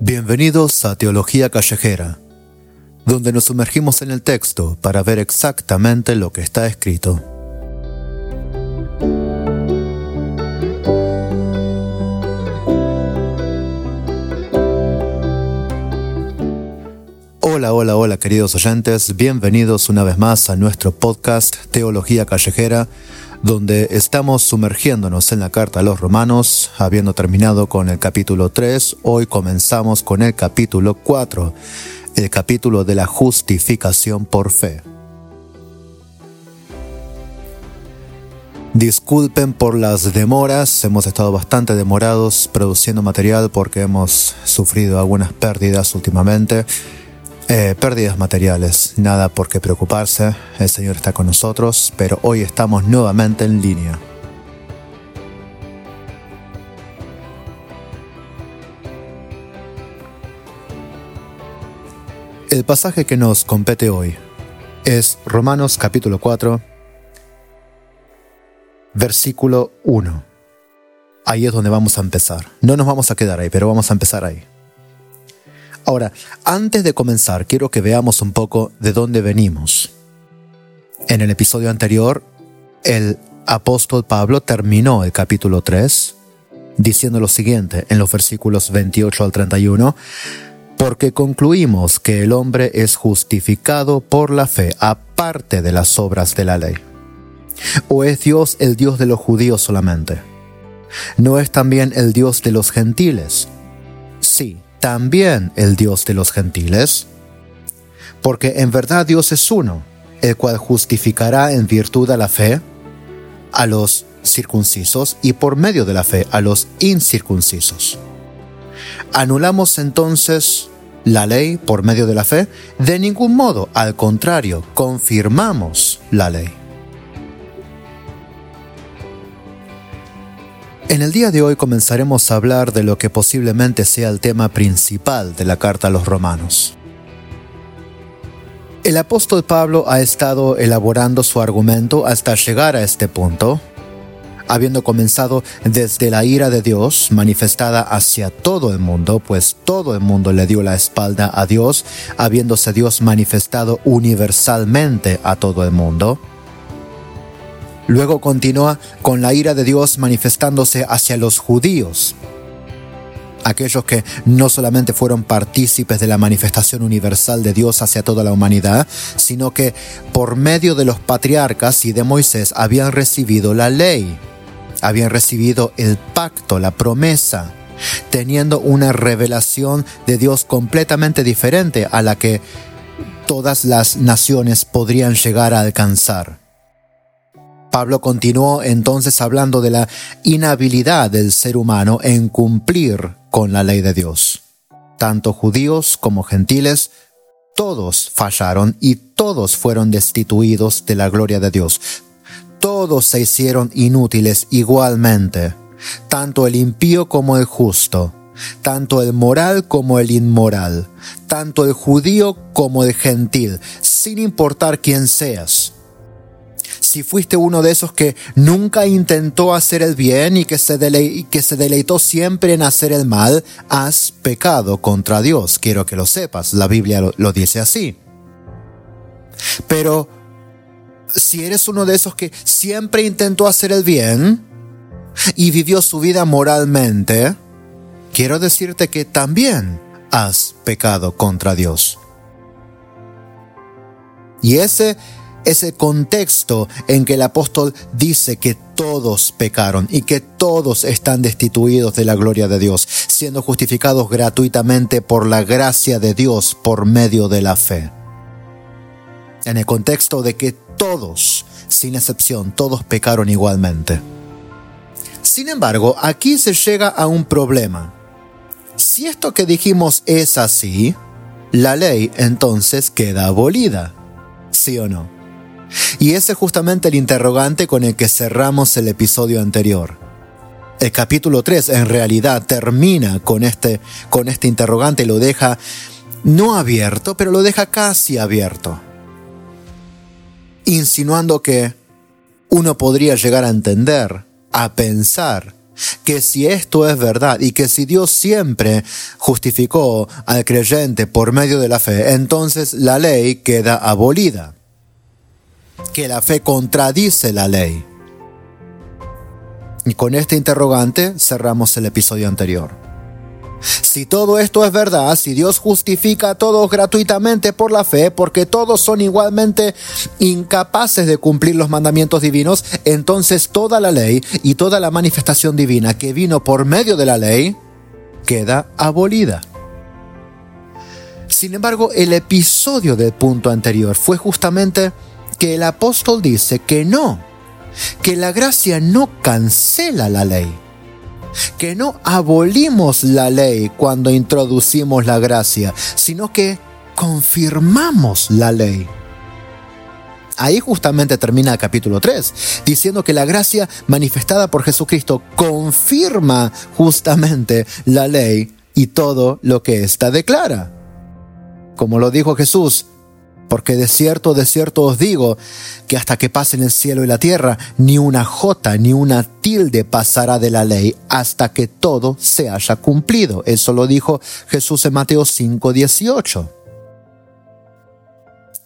Bienvenidos a Teología Callejera, donde nos sumergimos en el texto para ver exactamente lo que está escrito. Hola, hola, queridos oyentes, bienvenidos una vez más a nuestro podcast Teología Callejera, donde estamos sumergiéndonos en la carta a los romanos, habiendo terminado con el capítulo 3, hoy comenzamos con el capítulo 4, el capítulo de la justificación por fe. Disculpen por las demoras, hemos estado bastante demorados produciendo material porque hemos sufrido algunas pérdidas últimamente. Eh, pérdidas materiales, nada por qué preocuparse, el Señor está con nosotros, pero hoy estamos nuevamente en línea. El pasaje que nos compete hoy es Romanos capítulo 4, versículo 1. Ahí es donde vamos a empezar. No nos vamos a quedar ahí, pero vamos a empezar ahí. Ahora, antes de comenzar, quiero que veamos un poco de dónde venimos. En el episodio anterior, el apóstol Pablo terminó el capítulo 3 diciendo lo siguiente en los versículos 28 al 31, porque concluimos que el hombre es justificado por la fe aparte de las obras de la ley. ¿O es Dios el Dios de los judíos solamente? ¿No es también el Dios de los gentiles? Sí, también el Dios de los gentiles? Porque en verdad Dios es uno, el cual justificará en virtud de la fe a los circuncisos y por medio de la fe a los incircuncisos. ¿Anulamos entonces la ley por medio de la fe? De ningún modo, al contrario, confirmamos la ley. En el día de hoy comenzaremos a hablar de lo que posiblemente sea el tema principal de la carta a los romanos. El apóstol Pablo ha estado elaborando su argumento hasta llegar a este punto, habiendo comenzado desde la ira de Dios manifestada hacia todo el mundo, pues todo el mundo le dio la espalda a Dios, habiéndose Dios manifestado universalmente a todo el mundo Luego continúa con la ira de Dios manifestándose hacia los judíos, aquellos que no solamente fueron partícipes de la manifestación universal de Dios hacia toda la humanidad, sino que por medio de los patriarcas y de Moisés habían recibido la ley, habían recibido el pacto, la promesa, teniendo una revelación de Dios completamente diferente a la que todas las naciones podrían llegar a alcanzar. Pablo continuó entonces hablando de la inhabilidad del ser humano en cumplir con la ley de Dios. Tanto judíos como gentiles, todos fallaron y todos fueron destituidos de la gloria de Dios. Todos se hicieron inútiles igualmente, tanto el impío como el justo, tanto el moral como el inmoral, tanto el judío como el gentil, sin importar quién seas si fuiste uno de esos que nunca intentó hacer el bien y que se, deleitó siempre en hacer el mal, has pecado contra Dios. Quiero que lo sepas, la Biblia lo, dice así. Pero si eres uno de esos que siempre intentó hacer el bien y vivió su vida moralmente, quiero decirte que también has pecado contra Dios. Y ese ese contexto en que el apóstol dice que todos pecaron y que todos están destituidos de la gloria de Dios, siendo justificados gratuitamente por la gracia de Dios por medio de la fe. En el contexto de que todos, sin excepción, todos pecaron igualmente. Sin embargo, aquí se llega a un problema. Si esto que dijimos es así, la ley entonces queda abolida. ¿Sí o no? Y ese es justamente el interrogante con el que cerramos el episodio anterior. El capítulo 3 en realidad termina con este, con este interrogante, lo deja no abierto, pero lo deja casi abierto. insinuando que uno podría llegar a entender, a pensar, que si esto es verdad y que si Dios siempre justificó al creyente por medio de la fe, entonces la ley queda abolida. Que la fe contradice la ley. Y con este interrogante cerramos el episodio anterior. Si todo esto es verdad, si Dios justifica a todos gratuitamente por la fe, porque todos son igualmente incapaces de cumplir los mandamientos divinos, entonces toda la ley y toda la manifestación divina que vino por medio de la ley queda abolida. Sin embargo, el episodio del punto anterior fue justamente que el apóstol dice que no, que la gracia no cancela la ley que no abolimos la ley cuando introducimos la gracia, sino que confirmamos la ley. Ahí justamente termina el capítulo 3, diciendo que la gracia manifestada por Jesucristo confirma justamente la ley y todo lo que ésta declara. Como lo dijo Jesús, porque de cierto, de cierto os digo, que hasta que pasen el cielo y la tierra, ni una jota ni una tilde pasará de la ley hasta que todo se haya cumplido. Eso lo dijo Jesús en Mateo 5, 18.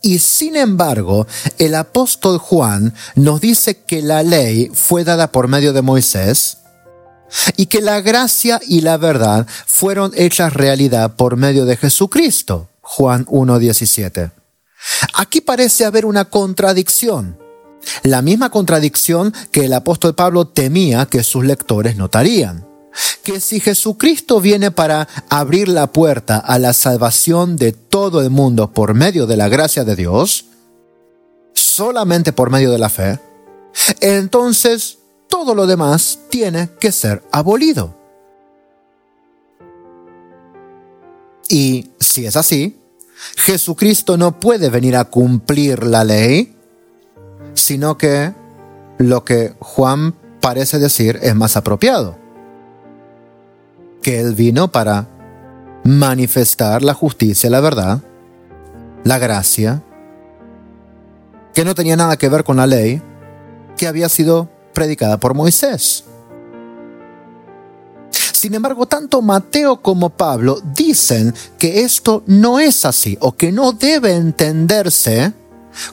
Y sin embargo, el apóstol Juan nos dice que la ley fue dada por medio de Moisés y que la gracia y la verdad fueron hechas realidad por medio de Jesucristo. Juan 1.17. Aquí parece haber una contradicción. La misma contradicción que el apóstol Pablo temía que sus lectores notarían. Que si Jesucristo viene para abrir la puerta a la salvación de todo el mundo por medio de la gracia de Dios, solamente por medio de la fe, entonces todo lo demás tiene que ser abolido. Y si es así, Jesucristo no puede venir a cumplir la ley, sino que lo que Juan parece decir es más apropiado. Que Él vino para manifestar la justicia, la verdad, la gracia, que no tenía nada que ver con la ley, que había sido predicada por Moisés. Sin embargo, tanto Mateo como Pablo dicen que esto no es así o que no debe entenderse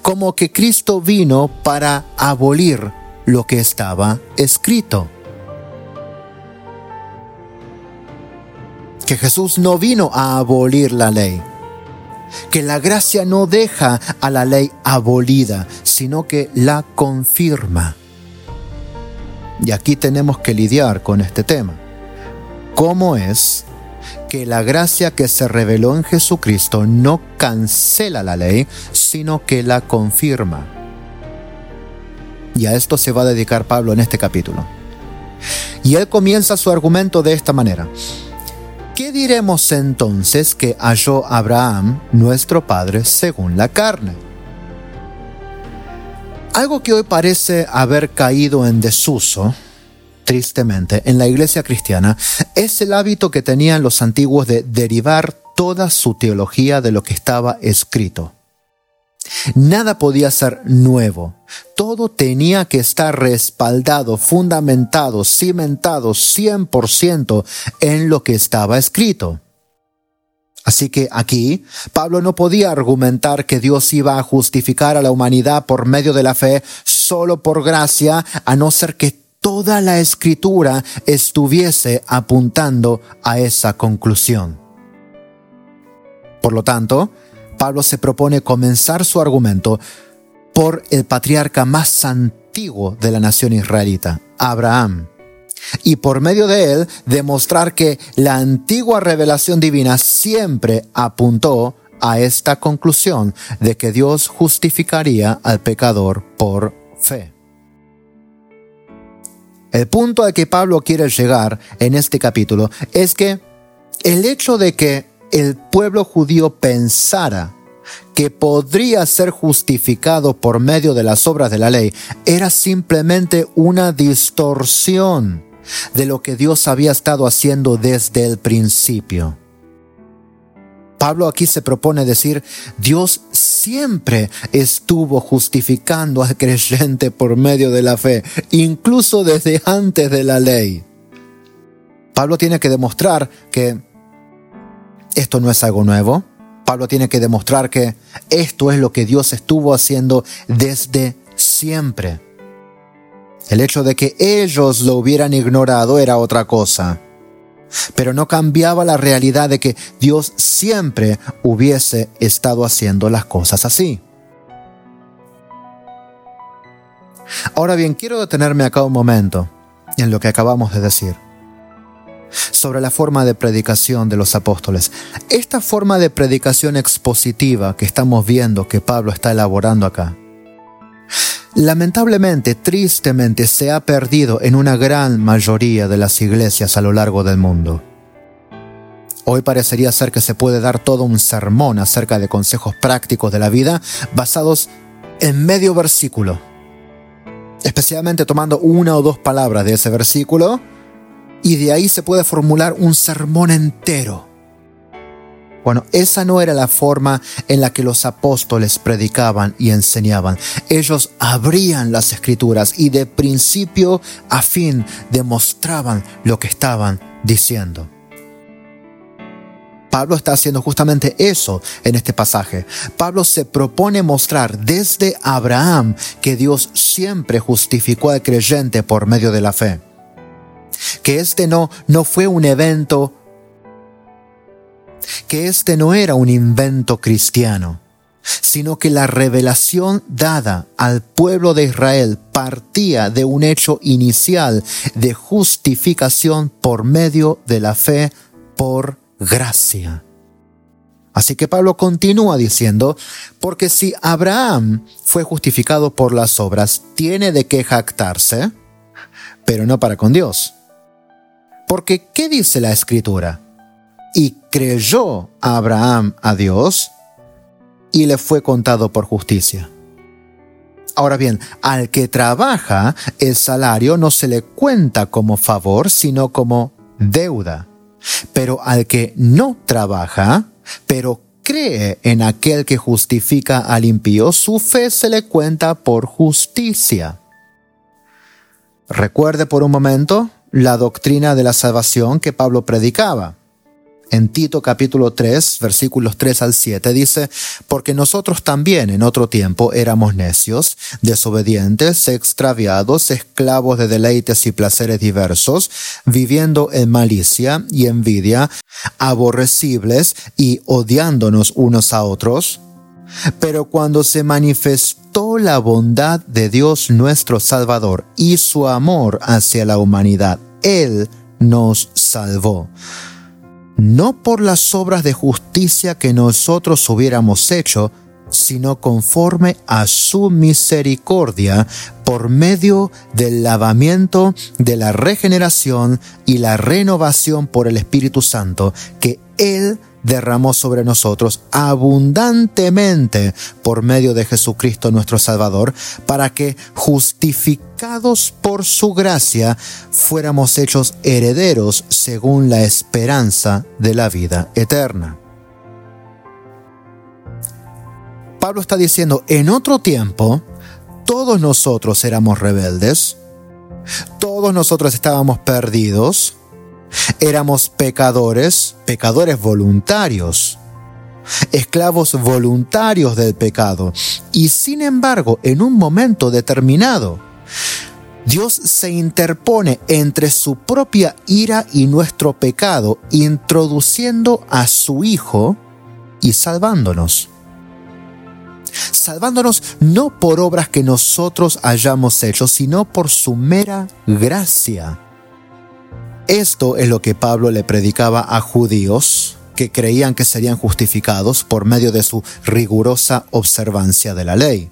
como que Cristo vino para abolir lo que estaba escrito. Que Jesús no vino a abolir la ley. Que la gracia no deja a la ley abolida, sino que la confirma. Y aquí tenemos que lidiar con este tema cómo es que la gracia que se reveló en Jesucristo no cancela la ley, sino que la confirma. Y a esto se va a dedicar Pablo en este capítulo. Y él comienza su argumento de esta manera. ¿Qué diremos entonces que halló Abraham, nuestro padre, según la carne? Algo que hoy parece haber caído en desuso tristemente, en la iglesia cristiana es el hábito que tenían los antiguos de derivar toda su teología de lo que estaba escrito. Nada podía ser nuevo. Todo tenía que estar respaldado, fundamentado, cimentado 100% en lo que estaba escrito. Así que aquí Pablo no podía argumentar que Dios iba a justificar a la humanidad por medio de la fe solo por gracia, a no ser que toda la escritura estuviese apuntando a esa conclusión. Por lo tanto, Pablo se propone comenzar su argumento por el patriarca más antiguo de la nación israelita, Abraham, y por medio de él demostrar que la antigua revelación divina siempre apuntó a esta conclusión de que Dios justificaría al pecador por fe. El punto al que Pablo quiere llegar en este capítulo es que el hecho de que el pueblo judío pensara que podría ser justificado por medio de las obras de la ley era simplemente una distorsión de lo que Dios había estado haciendo desde el principio. Pablo aquí se propone decir, Dios siempre estuvo justificando al creyente por medio de la fe, incluso desde antes de la ley. Pablo tiene que demostrar que esto no es algo nuevo. Pablo tiene que demostrar que esto es lo que Dios estuvo haciendo desde siempre. El hecho de que ellos lo hubieran ignorado era otra cosa pero no cambiaba la realidad de que Dios siempre hubiese estado haciendo las cosas así. Ahora bien, quiero detenerme acá un momento en lo que acabamos de decir sobre la forma de predicación de los apóstoles. Esta forma de predicación expositiva que estamos viendo que Pablo está elaborando acá, lamentablemente, tristemente, se ha perdido en una gran mayoría de las iglesias a lo largo del mundo. Hoy parecería ser que se puede dar todo un sermón acerca de consejos prácticos de la vida basados en medio versículo, especialmente tomando una o dos palabras de ese versículo, y de ahí se puede formular un sermón entero bueno, esa no era la forma en la que los apóstoles predicaban y enseñaban. Ellos abrían las escrituras y de principio a fin demostraban lo que estaban diciendo. Pablo está haciendo justamente eso en este pasaje. Pablo se propone mostrar desde Abraham que Dios siempre justificó al creyente por medio de la fe. Que este no, no fue un evento que este no era un invento cristiano, sino que la revelación dada al pueblo de Israel partía de un hecho inicial de justificación por medio de la fe por gracia. Así que Pablo continúa diciendo, porque si Abraham fue justificado por las obras, tiene de qué jactarse, pero no para con Dios. Porque, ¿qué dice la escritura? Y creyó Abraham a Dios y le fue contado por justicia. Ahora bien, al que trabaja, el salario no se le cuenta como favor, sino como deuda. Pero al que no trabaja, pero cree en aquel que justifica al impío, su fe se le cuenta por justicia. Recuerde por un momento la doctrina de la salvación que Pablo predicaba en Tito capítulo 3, versículos 3 al 7, dice, porque nosotros también en otro tiempo éramos necios, desobedientes, extraviados, esclavos de deleites y placeres diversos, viviendo en malicia y envidia, aborrecibles y odiándonos unos a otros. Pero cuando se manifestó la bondad de Dios nuestro Salvador y su amor hacia la humanidad, Él nos salvó no por las obras de justicia que nosotros hubiéramos hecho, sino conforme a su misericordia por medio del lavamiento de la regeneración y la renovación por el Espíritu Santo que Él derramó sobre nosotros abundantemente por medio de Jesucristo nuestro Salvador, para que, justificados por su gracia, fuéramos hechos herederos según la esperanza de la vida eterna. Pablo está diciendo, en otro tiempo, todos nosotros éramos rebeldes, todos nosotros estábamos perdidos, Éramos pecadores, pecadores voluntarios, esclavos voluntarios del pecado. Y sin embargo, en un momento determinado, Dios se interpone entre su propia ira y nuestro pecado, introduciendo a su Hijo y salvándonos. Salvándonos no por obras que nosotros hayamos hecho, sino por su mera gracia. Esto es lo que Pablo le predicaba a judíos que creían que serían justificados por medio de su rigurosa observancia de la ley.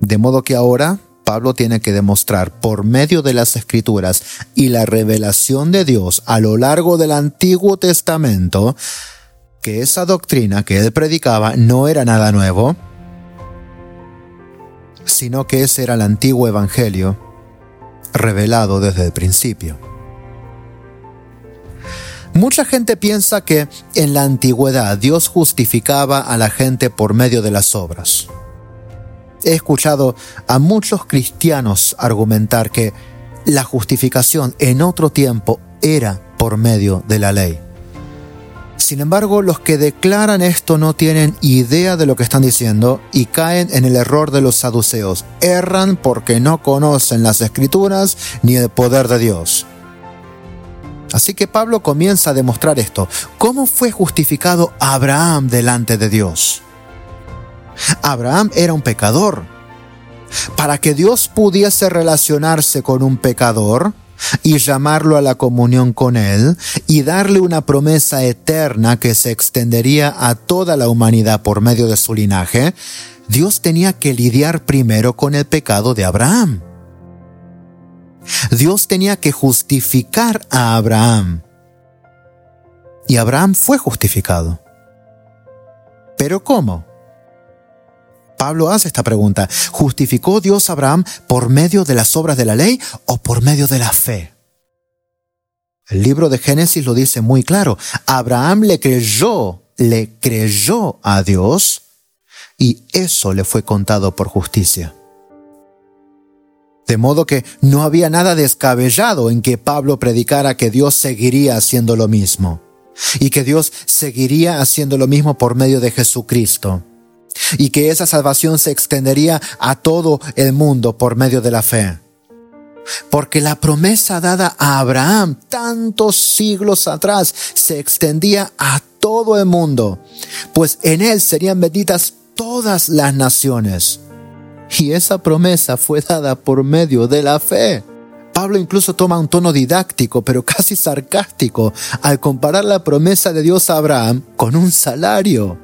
De modo que ahora Pablo tiene que demostrar por medio de las escrituras y la revelación de Dios a lo largo del Antiguo Testamento que esa doctrina que él predicaba no era nada nuevo, sino que ese era el antiguo Evangelio revelado desde el principio. Mucha gente piensa que en la antigüedad Dios justificaba a la gente por medio de las obras. He escuchado a muchos cristianos argumentar que la justificación en otro tiempo era por medio de la ley. Sin embargo, los que declaran esto no tienen idea de lo que están diciendo y caen en el error de los saduceos. Erran porque no conocen las escrituras ni el poder de Dios. Así que Pablo comienza a demostrar esto. ¿Cómo fue justificado Abraham delante de Dios? Abraham era un pecador. Para que Dios pudiese relacionarse con un pecador y llamarlo a la comunión con Él y darle una promesa eterna que se extendería a toda la humanidad por medio de su linaje, Dios tenía que lidiar primero con el pecado de Abraham. Dios tenía que justificar a Abraham. Y Abraham fue justificado. ¿Pero cómo? Pablo hace esta pregunta. ¿Justificó Dios a Abraham por medio de las obras de la ley o por medio de la fe? El libro de Génesis lo dice muy claro. Abraham le creyó, le creyó a Dios y eso le fue contado por justicia. De modo que no había nada descabellado en que Pablo predicara que Dios seguiría haciendo lo mismo y que Dios seguiría haciendo lo mismo por medio de Jesucristo y que esa salvación se extendería a todo el mundo por medio de la fe. Porque la promesa dada a Abraham tantos siglos atrás se extendía a todo el mundo, pues en él serían benditas todas las naciones. Y esa promesa fue dada por medio de la fe. Pablo incluso toma un tono didáctico, pero casi sarcástico, al comparar la promesa de Dios a Abraham con un salario.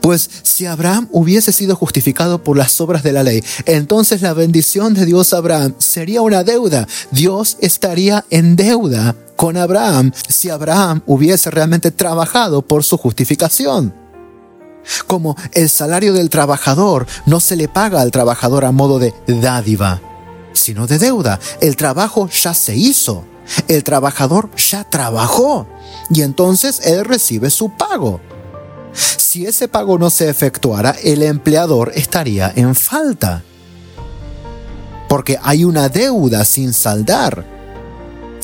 Pues si Abraham hubiese sido justificado por las obras de la ley, entonces la bendición de Dios a Abraham sería una deuda. Dios estaría en deuda con Abraham si Abraham hubiese realmente trabajado por su justificación. Como el salario del trabajador no se le paga al trabajador a modo de dádiva, sino de deuda. El trabajo ya se hizo. El trabajador ya trabajó y entonces él recibe su pago. Si ese pago no se efectuara, el empleador estaría en falta. Porque hay una deuda sin saldar.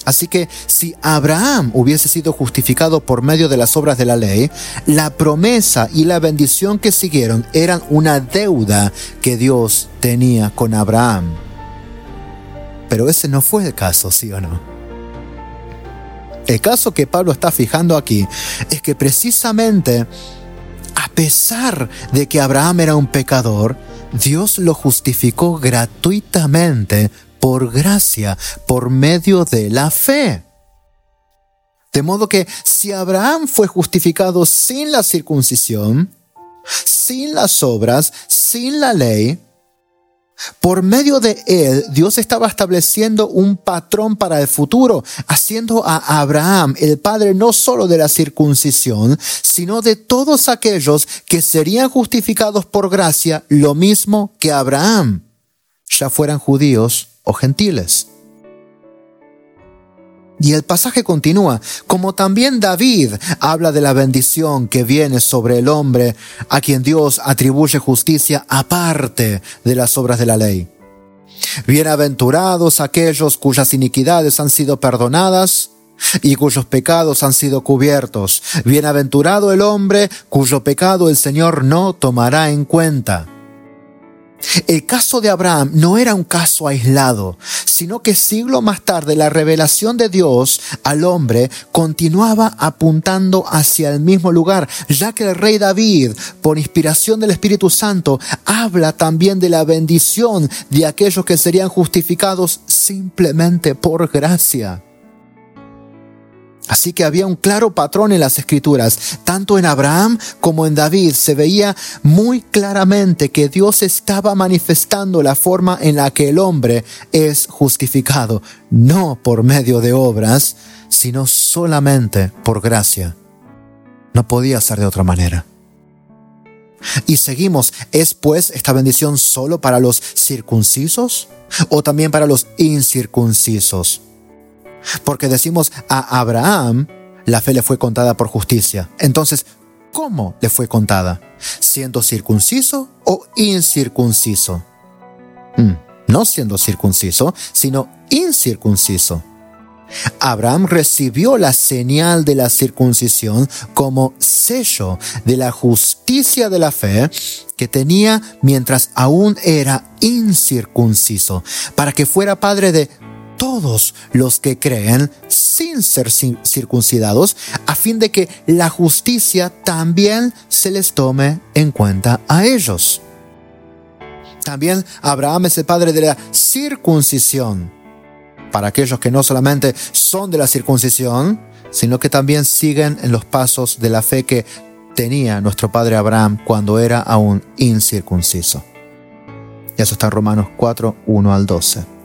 Así que si Abraham hubiese sido justificado por medio de las obras de la ley, la promesa y la bendición que siguieron eran una deuda que Dios tenía con Abraham. Pero ese no fue el caso, ¿sí o no? El caso que Pablo está fijando aquí es que precisamente a pesar de que Abraham era un pecador, Dios lo justificó gratuitamente por gracia, por medio de la fe. De modo que si Abraham fue justificado sin la circuncisión, sin las obras, sin la ley, por medio de él, Dios estaba estableciendo un patrón para el futuro, haciendo a Abraham el padre no solo de la circuncisión, sino de todos aquellos que serían justificados por gracia, lo mismo que Abraham, ya fueran judíos o gentiles. Y el pasaje continúa, como también David habla de la bendición que viene sobre el hombre a quien Dios atribuye justicia aparte de las obras de la ley. Bienaventurados aquellos cuyas iniquidades han sido perdonadas y cuyos pecados han sido cubiertos. Bienaventurado el hombre cuyo pecado el Señor no tomará en cuenta. El caso de Abraham no era un caso aislado, sino que siglo más tarde la revelación de Dios al hombre continuaba apuntando hacia el mismo lugar, ya que el rey David, por inspiración del Espíritu Santo, habla también de la bendición de aquellos que serían justificados simplemente por gracia. Así que había un claro patrón en las escrituras. Tanto en Abraham como en David se veía muy claramente que Dios estaba manifestando la forma en la que el hombre es justificado, no por medio de obras, sino solamente por gracia. No podía ser de otra manera. Y seguimos, ¿es pues esta bendición solo para los circuncisos o también para los incircuncisos? Porque decimos a Abraham, la fe le fue contada por justicia. Entonces, ¿cómo le fue contada? ¿Siendo circunciso o incircunciso? Mm, no siendo circunciso, sino incircunciso. Abraham recibió la señal de la circuncisión como sello de la justicia de la fe que tenía mientras aún era incircunciso, para que fuera padre de todos los que creen sin ser circuncidados, a fin de que la justicia también se les tome en cuenta a ellos. También Abraham es el padre de la circuncisión para aquellos que no solamente son de la circuncisión, sino que también siguen en los pasos de la fe que tenía nuestro padre Abraham cuando era aún incircunciso. Y eso está en Romanos 4, 1 al 12.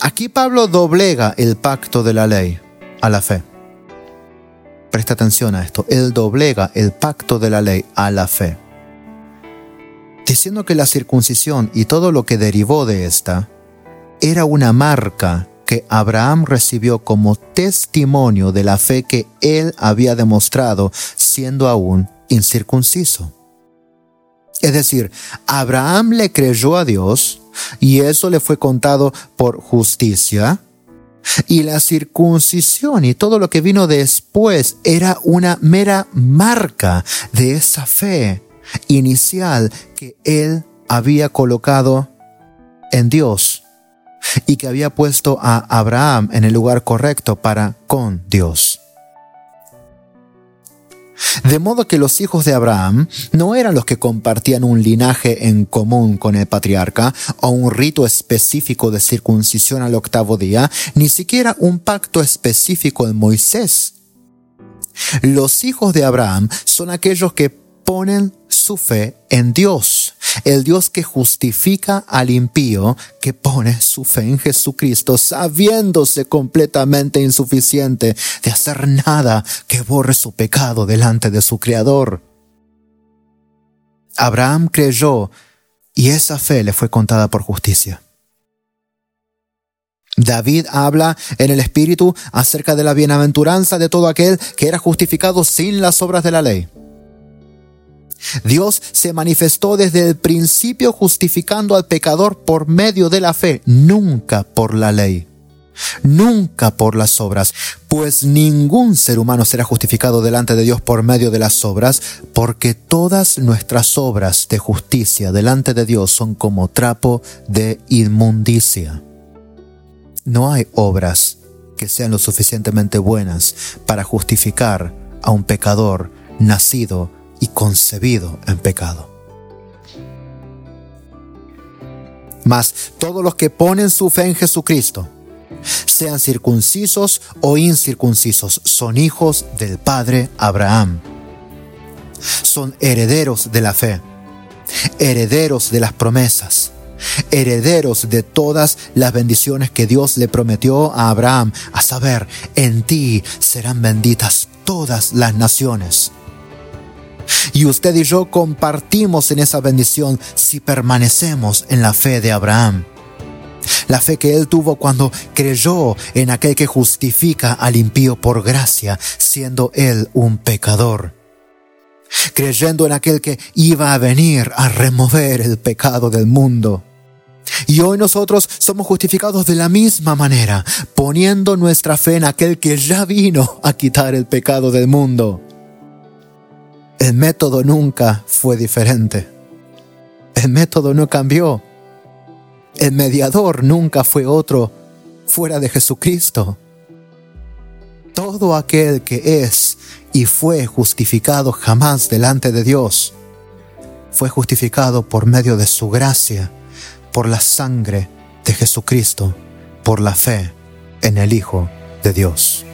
Aquí Pablo doblega el pacto de la ley a la fe. Presta atención a esto. Él doblega el pacto de la ley a la fe diciendo que la circuncisión y todo lo que derivó de esta era una marca que Abraham recibió como testimonio de la fe que él había demostrado siendo aún incircunciso. Es decir, Abraham le creyó a Dios y eso le fue contado por justicia. Y la circuncisión y todo lo que vino después era una mera marca de esa fe inicial que él había colocado en Dios y que había puesto a Abraham en el lugar correcto para con Dios. De modo que los hijos de Abraham no eran los que compartían un linaje en común con el patriarca o un rito específico de circuncisión al octavo día, ni siquiera un pacto específico en Moisés. Los hijos de Abraham son aquellos que ponen su fe en Dios, el Dios que justifica al impío, que pone su fe en Jesucristo, sabiéndose completamente insuficiente de hacer nada que borre su pecado delante de su Creador. Abraham creyó y esa fe le fue contada por justicia. David habla en el Espíritu acerca de la bienaventuranza de todo aquel que era justificado sin las obras de la ley. Dios se manifestó desde el principio justificando al pecador por medio de la fe, nunca por la ley, nunca por las obras, pues ningún ser humano será justificado delante de Dios por medio de las obras, porque todas nuestras obras de justicia delante de Dios son como trapo de inmundicia. No hay obras que sean lo suficientemente buenas para justificar a un pecador nacido y concebido en pecado. Mas todos los que ponen su fe en Jesucristo, sean circuncisos o incircuncisos, son hijos del Padre Abraham. Son herederos de la fe, herederos de las promesas, herederos de todas las bendiciones que Dios le prometió a Abraham, a saber, en ti serán benditas todas las naciones. Y usted y yo compartimos en esa bendición si permanecemos en la fe de Abraham. La fe que él tuvo cuando creyó en aquel que justifica al impío por gracia, siendo él un pecador. Creyendo en aquel que iba a venir a remover el pecado del mundo. Y hoy nosotros somos justificados de la misma manera, poniendo nuestra fe en aquel que ya vino a quitar el pecado del mundo. El método nunca fue diferente. El método no cambió. El mediador nunca fue otro fuera de Jesucristo. Todo aquel que es y fue justificado jamás delante de Dios, fue justificado por medio de su gracia, por la sangre de Jesucristo, por la fe en el Hijo de Dios.